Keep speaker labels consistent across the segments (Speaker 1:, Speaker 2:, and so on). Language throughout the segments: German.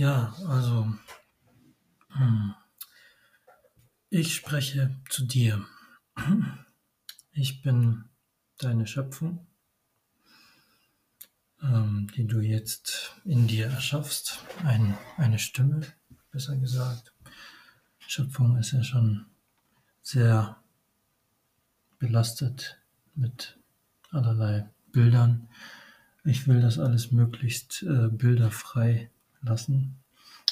Speaker 1: Ja, also hm, ich spreche zu dir. Ich bin deine Schöpfung, ähm, die du jetzt in dir erschaffst. Ein, eine Stimme, besser gesagt. Schöpfung ist ja schon sehr belastet mit allerlei Bildern. Ich will das alles möglichst äh, bilderfrei lassen.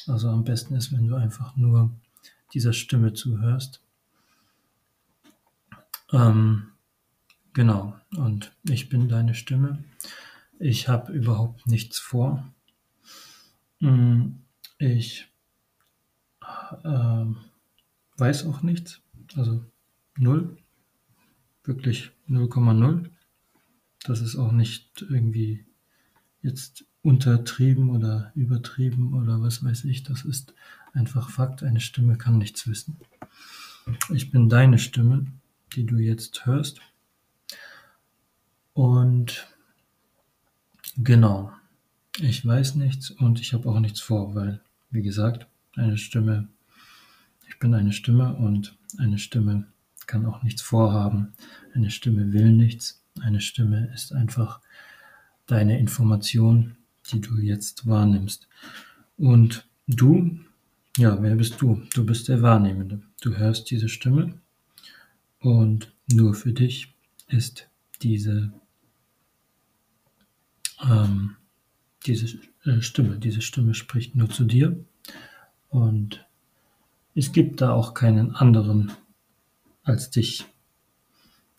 Speaker 1: Also am besten ist, wenn du einfach nur dieser Stimme zuhörst. Ähm, genau, und ich bin deine Stimme. Ich habe überhaupt nichts vor. Mm, ich äh, weiß auch nichts, also null, wirklich 0,0. Das ist auch nicht irgendwie jetzt untertrieben oder übertrieben oder was weiß ich. Das ist einfach Fakt. Eine Stimme kann nichts wissen. Ich bin deine Stimme, die du jetzt hörst. Und genau, ich weiß nichts und ich habe auch nichts vor, weil, wie gesagt, eine Stimme, ich bin eine Stimme und eine Stimme kann auch nichts vorhaben. Eine Stimme will nichts. Eine Stimme ist einfach deine Information, die du jetzt wahrnimmst. Und du, ja, wer bist du? Du bist der Wahrnehmende. Du hörst diese Stimme und nur für dich ist diese, ähm, diese äh, Stimme. Diese Stimme spricht nur zu dir und es gibt da auch keinen anderen als dich,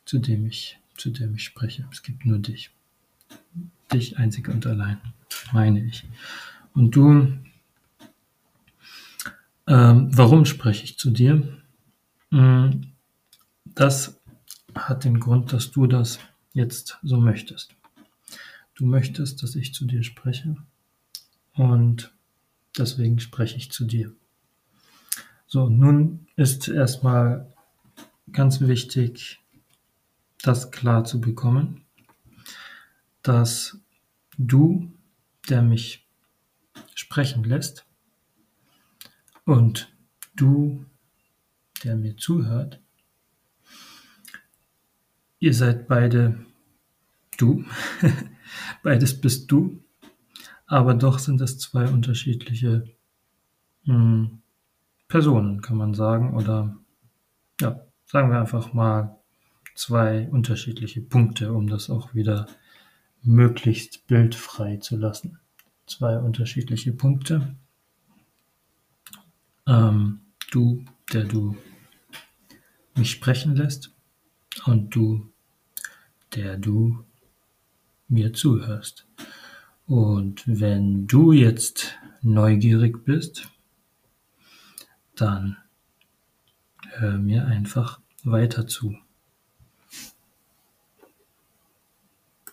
Speaker 1: zu dem ich, zu dem ich spreche. Es gibt nur dich. Dich einzig und allein meine ich. Und du, ähm, warum spreche ich zu dir? Mm, das hat den Grund, dass du das jetzt so möchtest. Du möchtest, dass ich zu dir spreche und deswegen spreche ich zu dir. So, nun ist erstmal ganz wichtig, das klar zu bekommen, dass du der mich sprechen lässt und du, der mir zuhört, ihr seid beide du, beides bist du, aber doch sind es zwei unterschiedliche mh, hm, Personen, kann man sagen, oder ja, sagen wir einfach mal zwei unterschiedliche Punkte, um das auch wieder möglichst bildfrei zu lassen. Zwei unterschiedliche Punkte. Ähm, du, der du mich sprechen lässt und du, der du mir zuhörst. Und wenn du jetzt neugierig bist, dann hör mir einfach weiter zu.